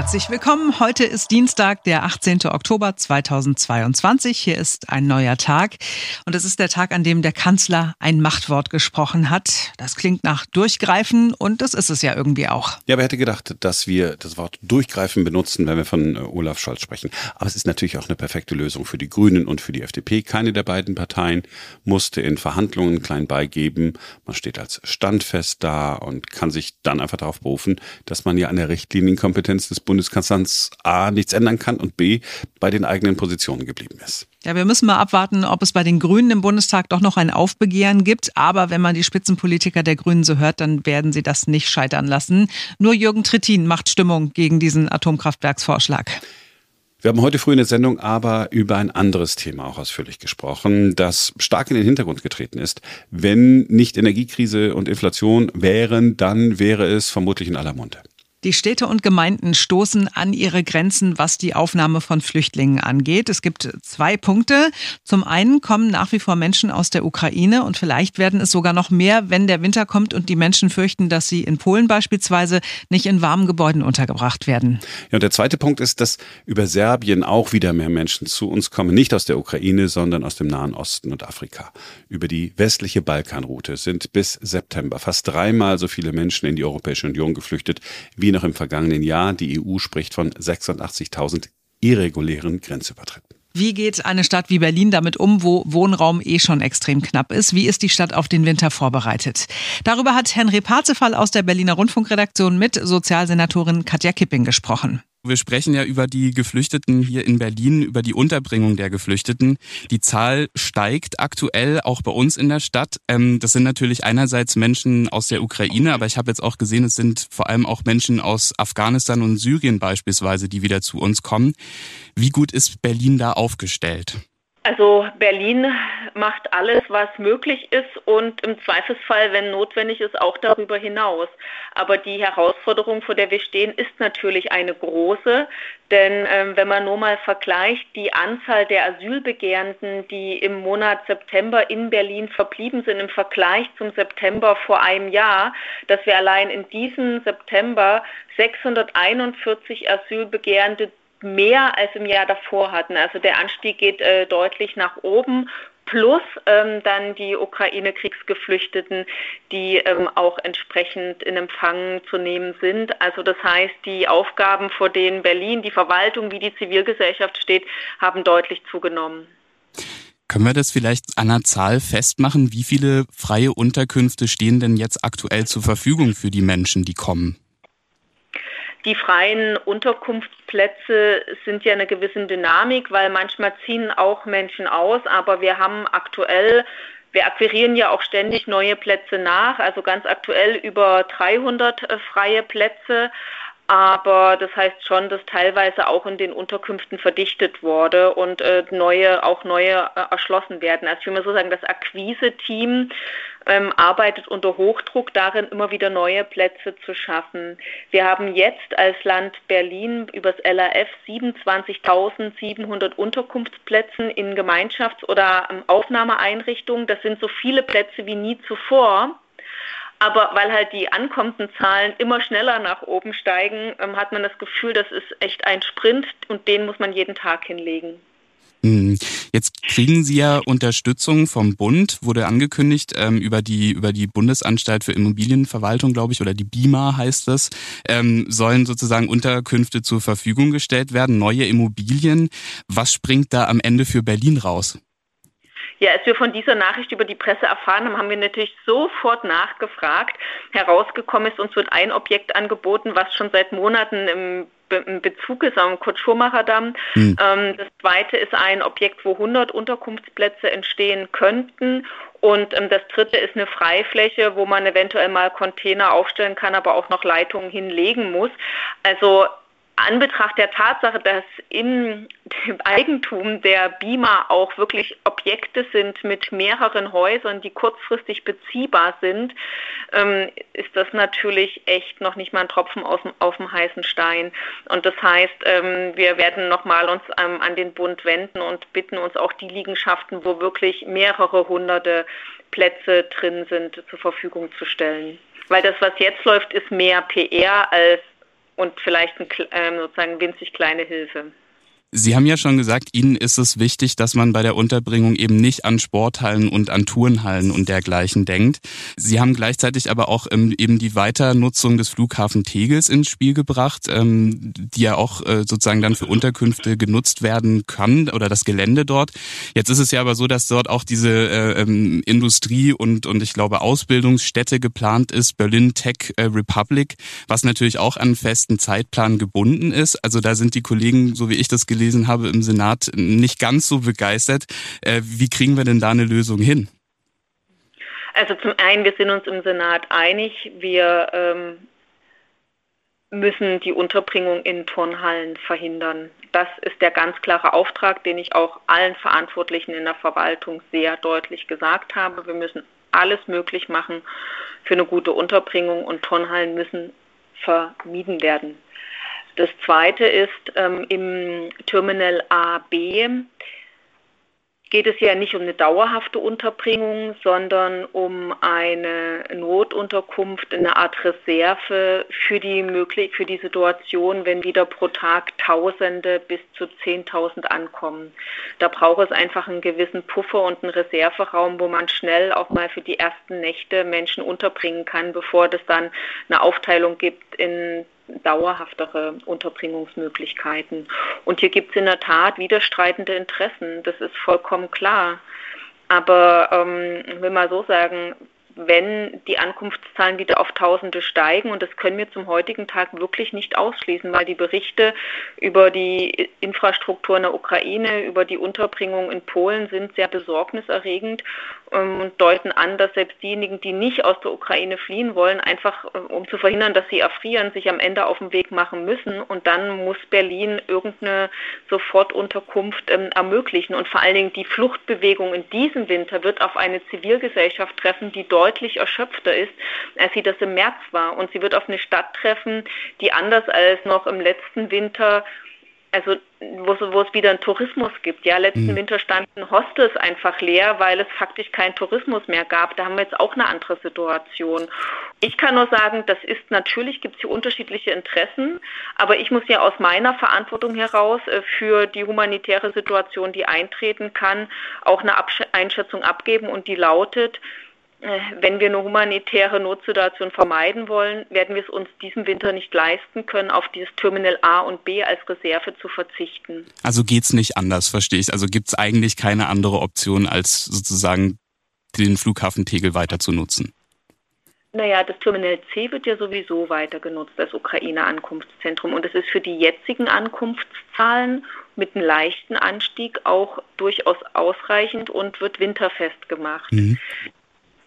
Herzlich willkommen. Heute ist Dienstag, der 18. Oktober 2022. Hier ist ein neuer Tag. Und es ist der Tag, an dem der Kanzler ein Machtwort gesprochen hat. Das klingt nach Durchgreifen und das ist es ja irgendwie auch. Ja, wer hätte gedacht, dass wir das Wort Durchgreifen benutzen, wenn wir von äh, Olaf Scholz sprechen. Aber es ist natürlich auch eine perfekte Lösung für die Grünen und für die FDP. Keine der beiden Parteien musste in Verhandlungen klein beigeben. Man steht als standfest da und kann sich dann einfach darauf berufen, dass man ja an der Richtlinienkompetenz des Bundeskanzlers A nichts ändern kann und B bei den eigenen Positionen geblieben ist. Ja, wir müssen mal abwarten, ob es bei den Grünen im Bundestag doch noch ein Aufbegehren gibt. Aber wenn man die Spitzenpolitiker der Grünen so hört, dann werden sie das nicht scheitern lassen. Nur Jürgen Trittin macht Stimmung gegen diesen Atomkraftwerksvorschlag. Wir haben heute früh in der Sendung aber über ein anderes Thema auch ausführlich gesprochen, das stark in den Hintergrund getreten ist. Wenn nicht Energiekrise und Inflation wären, dann wäre es vermutlich in aller Munde. Die Städte und Gemeinden stoßen an ihre Grenzen, was die Aufnahme von Flüchtlingen angeht. Es gibt zwei Punkte. Zum einen kommen nach wie vor Menschen aus der Ukraine und vielleicht werden es sogar noch mehr, wenn der Winter kommt und die Menschen fürchten, dass sie in Polen beispielsweise nicht in warmen Gebäuden untergebracht werden. Ja, und der zweite Punkt ist, dass über Serbien auch wieder mehr Menschen zu uns kommen, nicht aus der Ukraine, sondern aus dem Nahen Osten und Afrika. Über die westliche Balkanroute sind bis September fast dreimal so viele Menschen in die Europäische Union geflüchtet wie wie noch im vergangenen Jahr. Die EU spricht von 86.000 irregulären Grenzübertritten. Wie geht eine Stadt wie Berlin damit um, wo Wohnraum eh schon extrem knapp ist? Wie ist die Stadt auf den Winter vorbereitet? Darüber hat Henry Parzefall aus der Berliner Rundfunkredaktion mit Sozialsenatorin Katja Kipping gesprochen. Wir sprechen ja über die Geflüchteten hier in Berlin, über die Unterbringung der Geflüchteten. Die Zahl steigt aktuell auch bei uns in der Stadt. Ähm, das sind natürlich einerseits Menschen aus der Ukraine, aber ich habe jetzt auch gesehen, es sind vor allem auch Menschen aus Afghanistan und Syrien beispielsweise, die wieder zu uns kommen. Wie gut ist Berlin da aufgestellt? Also Berlin macht alles, was möglich ist und im Zweifelsfall, wenn notwendig ist, auch darüber hinaus. Aber die Herausforderung, vor der wir stehen, ist natürlich eine große, denn ähm, wenn man nur mal vergleicht, die Anzahl der Asylbegehrenden, die im Monat September in Berlin verblieben sind im Vergleich zum September vor einem Jahr, dass wir allein in diesem September 641 Asylbegehrende mehr als im Jahr davor hatten. Also der Anstieg geht äh, deutlich nach oben plus ähm, dann die Ukraine-Kriegsgeflüchteten, die ähm, auch entsprechend in Empfang zu nehmen sind. Also das heißt, die Aufgaben, vor denen Berlin, die Verwaltung wie die Zivilgesellschaft steht, haben deutlich zugenommen. Können wir das vielleicht an einer Zahl festmachen? Wie viele freie Unterkünfte stehen denn jetzt aktuell zur Verfügung für die Menschen, die kommen? Die freien Unterkunftsplätze sind ja eine gewisse Dynamik, weil manchmal ziehen auch Menschen aus, aber wir haben aktuell wir akquirieren ja auch ständig neue Plätze nach, also ganz aktuell über 300 äh, freie Plätze aber das heißt schon, dass teilweise auch in den Unterkünften verdichtet wurde und äh, neue, auch neue äh, erschlossen werden. Also ich will mal so sagen, das Akquise-Team ähm, arbeitet unter Hochdruck darin, immer wieder neue Plätze zu schaffen. Wir haben jetzt als Land Berlin übers LAF 27.700 Unterkunftsplätze in Gemeinschafts- oder ähm, Aufnahmeeinrichtungen. Das sind so viele Plätze wie nie zuvor. Aber weil halt die Ankommenzahlen immer schneller nach oben steigen, ähm, hat man das Gefühl, das ist echt ein Sprint und den muss man jeden Tag hinlegen. Hm. Jetzt kriegen Sie ja Unterstützung vom Bund, wurde angekündigt, ähm, über die über die Bundesanstalt für Immobilienverwaltung, glaube ich, oder die BIMA heißt es, ähm, sollen sozusagen Unterkünfte zur Verfügung gestellt werden, neue Immobilien. Was springt da am Ende für Berlin raus? Ja, als wir von dieser Nachricht über die Presse erfahren haben, haben wir natürlich sofort nachgefragt. Herausgekommen ist, uns wird ein Objekt angeboten, was schon seit Monaten im Bezug ist am Kurt-Schurmacher-Damm. Hm. Ähm, das zweite ist ein Objekt, wo 100 Unterkunftsplätze entstehen könnten. Und ähm, das dritte ist eine Freifläche, wo man eventuell mal Container aufstellen kann, aber auch noch Leitungen hinlegen muss. Also Anbetracht der Tatsache, dass im Eigentum der BIMA auch wirklich Objekte sind mit mehreren Häusern, die kurzfristig beziehbar sind, ähm, ist das natürlich echt noch nicht mal ein Tropfen aus dem, auf dem heißen Stein. Und das heißt, ähm, wir werden nochmal uns ähm, an den Bund wenden und bitten uns auch die Liegenschaften, wo wirklich mehrere hunderte Plätze drin sind, zur Verfügung zu stellen. Weil das, was jetzt läuft, ist mehr PR als und vielleicht ein, ähm, sozusagen winzig kleine Hilfe. Sie haben ja schon gesagt, Ihnen ist es wichtig, dass man bei der Unterbringung eben nicht an Sporthallen und an Turnhallen und dergleichen denkt. Sie haben gleichzeitig aber auch ähm, eben die Weiternutzung des Flughafen Tegels ins Spiel gebracht, ähm, die ja auch äh, sozusagen dann für Unterkünfte genutzt werden kann oder das Gelände dort. Jetzt ist es ja aber so, dass dort auch diese äh, ähm, Industrie und, und ich glaube Ausbildungsstätte geplant ist, Berlin Tech äh, Republic, was natürlich auch an festen Zeitplan gebunden ist. Also da sind die Kollegen, so wie ich das gelesen gelesen habe im Senat, nicht ganz so begeistert. Äh, wie kriegen wir denn da eine Lösung hin? Also zum einen, wir sind uns im Senat einig, wir ähm, müssen die Unterbringung in Turnhallen verhindern. Das ist der ganz klare Auftrag, den ich auch allen Verantwortlichen in der Verwaltung sehr deutlich gesagt habe. Wir müssen alles möglich machen für eine gute Unterbringung und Turnhallen müssen vermieden werden. Das zweite ist ähm, im Terminal AB geht es ja nicht um eine dauerhafte Unterbringung, sondern um eine Notunterkunft, eine Art Reserve für die möglich für die Situation, wenn wieder pro Tag Tausende bis zu 10.000 ankommen. Da braucht es einfach einen gewissen Puffer und einen Reserveraum, wo man schnell auch mal für die ersten Nächte Menschen unterbringen kann, bevor es dann eine Aufteilung gibt in dauerhaftere Unterbringungsmöglichkeiten. Und hier gibt es in der Tat widerstreitende Interessen, das ist vollkommen klar. Aber ähm, ich will mal so sagen, wenn die Ankunftszahlen wieder auf Tausende steigen. Und das können wir zum heutigen Tag wirklich nicht ausschließen, weil die Berichte über die Infrastruktur in der Ukraine, über die Unterbringung in Polen sind sehr besorgniserregend ähm, und deuten an, dass selbst diejenigen, die nicht aus der Ukraine fliehen wollen, einfach äh, um zu verhindern, dass sie erfrieren, sich am Ende auf den Weg machen müssen. Und dann muss Berlin irgendeine Sofortunterkunft ähm, ermöglichen. Und vor allen Dingen die Fluchtbewegung in diesem Winter wird auf eine Zivilgesellschaft treffen, die deutlich erschöpfter ist, als sie das im März war. Und sie wird auf eine Stadt treffen, die anders als noch im letzten Winter also wo, wo es wieder einen Tourismus gibt. Ja, letzten mhm. Winter standen Hostels einfach leer, weil es faktisch keinen Tourismus mehr gab. Da haben wir jetzt auch eine andere Situation. Ich kann nur sagen, das ist natürlich, gibt es hier unterschiedliche Interessen, aber ich muss ja aus meiner Verantwortung heraus äh, für die humanitäre Situation, die eintreten kann, auch eine Einschätzung abgeben und die lautet, wenn wir eine humanitäre Notsituation vermeiden wollen, werden wir es uns diesen Winter nicht leisten können, auf dieses Terminal A und B als Reserve zu verzichten. Also geht es nicht anders, verstehe ich. Also gibt es eigentlich keine andere Option, als sozusagen den Flughafen Tegel weiter zu nutzen. Naja, das Terminal C wird ja sowieso weiter genutzt als Ukraine-Ankunftszentrum und es ist für die jetzigen Ankunftszahlen mit einem leichten Anstieg auch durchaus ausreichend und wird winterfest gemacht. Mhm.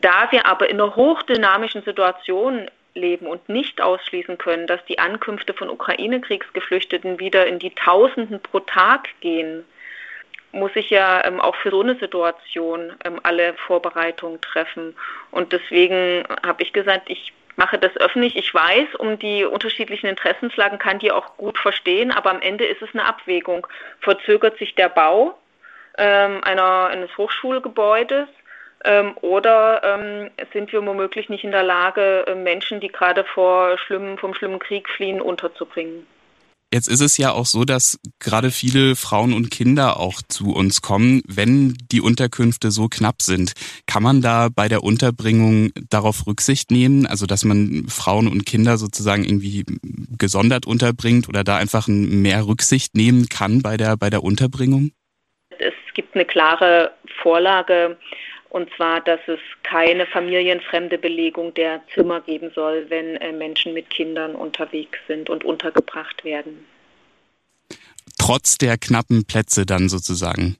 Da wir aber in einer hochdynamischen Situation leben und nicht ausschließen können, dass die Ankünfte von Ukraine-Kriegsgeflüchteten wieder in die Tausenden pro Tag gehen, muss ich ja ähm, auch für so eine Situation ähm, alle Vorbereitungen treffen. Und deswegen habe ich gesagt, ich mache das öffentlich. Ich weiß um die unterschiedlichen Interessenslagen, kann die auch gut verstehen, aber am Ende ist es eine Abwägung. Verzögert sich der Bau ähm, einer, eines Hochschulgebäudes oder ähm, sind wir womöglich nicht in der Lage, äh, Menschen, die gerade vor schlimmen, vom schlimmen Krieg fliehen, unterzubringen? Jetzt ist es ja auch so, dass gerade viele Frauen und Kinder auch zu uns kommen, wenn die Unterkünfte so knapp sind. Kann man da bei der Unterbringung darauf Rücksicht nehmen, also dass man Frauen und Kinder sozusagen irgendwie gesondert unterbringt oder da einfach mehr Rücksicht nehmen kann bei der, bei der Unterbringung? Es gibt eine klare Vorlage und zwar, dass es keine familienfremde Belegung der Zimmer geben soll, wenn äh, Menschen mit Kindern unterwegs sind und untergebracht werden. Trotz der knappen Plätze dann sozusagen.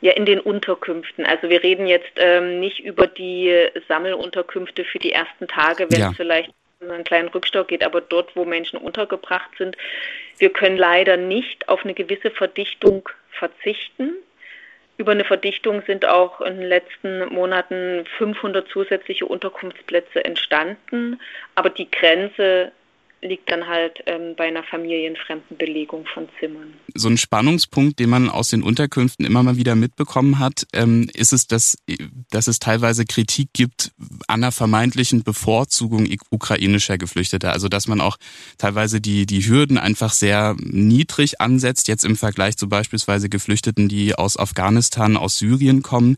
Ja, in den Unterkünften. Also wir reden jetzt ähm, nicht über die Sammelunterkünfte für die ersten Tage, wenn ja. es vielleicht einen kleinen Rückstau geht, aber dort, wo Menschen untergebracht sind. Wir können leider nicht auf eine gewisse Verdichtung verzichten. Über eine Verdichtung sind auch in den letzten Monaten 500 zusätzliche Unterkunftsplätze entstanden. Aber die Grenze liegt dann halt ähm, bei einer familienfremden Belegung von Zimmern. So ein Spannungspunkt, den man aus den Unterkünften immer mal wieder mitbekommen hat, ähm, ist es, dass, dass es teilweise Kritik gibt an einer vermeintlichen Bevorzugung ukrainischer Geflüchteter. Also dass man auch teilweise die, die Hürden einfach sehr niedrig ansetzt, jetzt im Vergleich zu beispielsweise Geflüchteten, die aus Afghanistan, aus Syrien kommen.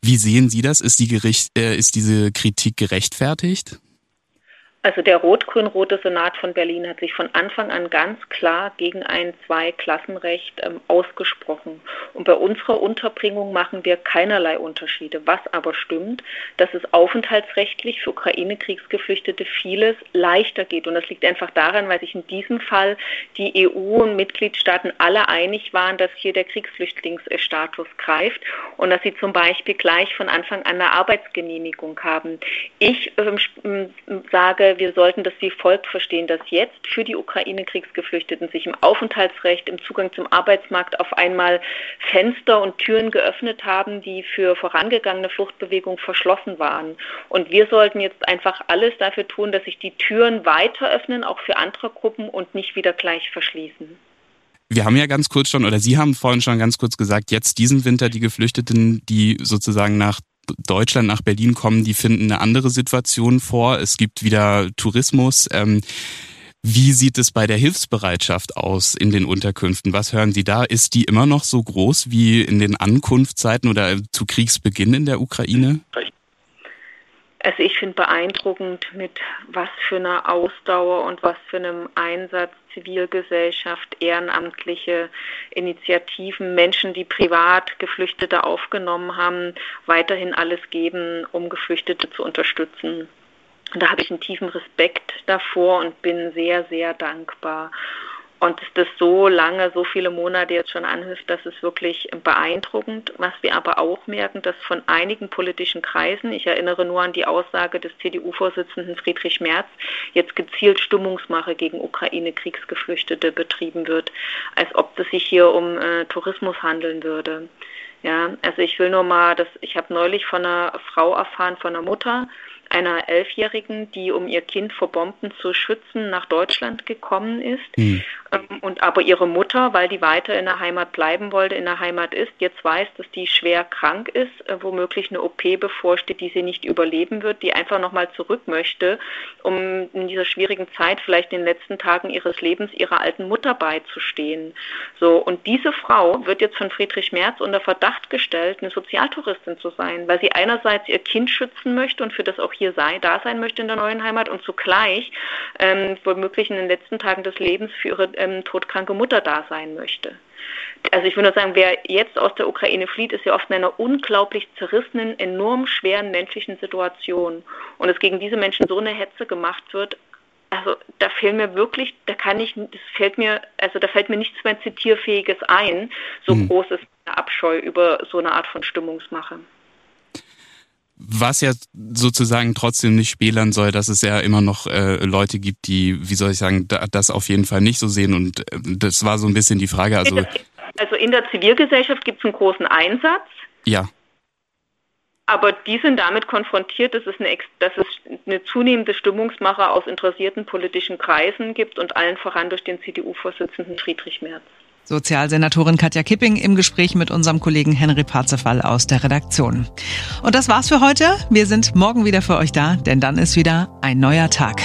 Wie sehen Sie das? Ist, die Gericht, äh, ist diese Kritik gerechtfertigt? Also der rot-grün-rote Senat von Berlin hat sich von Anfang an ganz klar gegen ein Zweiklassenrecht ähm, ausgesprochen. Und bei unserer Unterbringung machen wir keinerlei Unterschiede. Was aber stimmt, dass es aufenthaltsrechtlich für Ukraine-Kriegsgeflüchtete vieles leichter geht. Und das liegt einfach daran, weil sich in diesem Fall die EU und Mitgliedstaaten alle einig waren, dass hier der Kriegsflüchtlingsstatus greift und dass sie zum Beispiel gleich von Anfang an eine Arbeitsgenehmigung haben. Ich ähm, sage, wir sollten das wie folgt verstehen, dass jetzt für die Ukraine-Kriegsgeflüchteten sich im Aufenthaltsrecht, im Zugang zum Arbeitsmarkt auf einmal Fenster und Türen geöffnet haben, die für vorangegangene Fluchtbewegungen verschlossen waren. Und wir sollten jetzt einfach alles dafür tun, dass sich die Türen weiter öffnen, auch für andere Gruppen und nicht wieder gleich verschließen. Wir haben ja ganz kurz schon, oder Sie haben vorhin schon ganz kurz gesagt, jetzt diesen Winter die Geflüchteten, die sozusagen nach Deutschland nach Berlin kommen, die finden eine andere Situation vor. Es gibt wieder Tourismus. Ähm, wie sieht es bei der Hilfsbereitschaft aus in den Unterkünften? Was hören Sie da? Ist die immer noch so groß wie in den Ankunftszeiten oder zu Kriegsbeginn in der Ukraine? Also ich finde beeindruckend, mit was für einer Ausdauer und was für einem Einsatz Zivilgesellschaft, ehrenamtliche Initiativen, Menschen, die privat Geflüchtete aufgenommen haben, weiterhin alles geben, um Geflüchtete zu unterstützen. Da habe ich einen tiefen Respekt davor und bin sehr, sehr dankbar. Und dass das so lange, so viele Monate jetzt schon anhilft, das ist wirklich beeindruckend. Was wir aber auch merken, dass von einigen politischen Kreisen, ich erinnere nur an die Aussage des CDU-Vorsitzenden Friedrich Merz, jetzt gezielt Stimmungsmache gegen Ukraine-Kriegsgeflüchtete betrieben wird, als ob es sich hier um äh, Tourismus handeln würde. Ja, also ich will nur mal, dass ich habe neulich von einer Frau erfahren, von einer Mutter, einer Elfjährigen, die um ihr Kind vor Bomben zu schützen nach Deutschland gekommen ist. Mhm. Und aber ihre Mutter, weil die weiter in der Heimat bleiben wollte, in der Heimat ist, jetzt weiß, dass die schwer krank ist, äh, womöglich eine OP bevorsteht, die sie nicht überleben wird, die einfach nochmal zurück möchte, um in dieser schwierigen Zeit, vielleicht in den letzten Tagen ihres Lebens, ihrer alten Mutter beizustehen. So, und diese Frau wird jetzt von Friedrich Merz unter Verdacht gestellt, eine Sozialtouristin zu sein, weil sie einerseits ihr Kind schützen möchte und für das auch hier sei, da sein möchte in der neuen Heimat und zugleich ähm, womöglich in den letzten Tagen des Lebens für ihre ähm, todkranke Mutter da sein möchte. Also ich würde nur sagen, wer jetzt aus der Ukraine flieht, ist ja oft in einer unglaublich zerrissenen, enorm schweren menschlichen Situation. Und es gegen diese Menschen so eine Hetze gemacht wird, also da fehlen mir wirklich, da kann ich, das fällt mir, also da fällt mir nichts mehr Zitierfähiges ein. So mhm. groß ist der Abscheu über so eine Art von Stimmungsmache was ja sozusagen trotzdem nicht spielern soll, dass es ja immer noch äh, Leute gibt, die, wie soll ich sagen, da, das auf jeden Fall nicht so sehen. Und äh, das war so ein bisschen die Frage. Also, also in der Zivilgesellschaft gibt es einen großen Einsatz. Ja. Aber die sind damit konfrontiert, dass es, eine, dass es eine zunehmende Stimmungsmache aus interessierten politischen Kreisen gibt und allen voran durch den CDU-Vorsitzenden Friedrich Merz. Sozialsenatorin Katja Kipping im Gespräch mit unserem Kollegen Henry Parzefall aus der Redaktion. Und das war's für heute. Wir sind morgen wieder für euch da, denn dann ist wieder ein neuer Tag.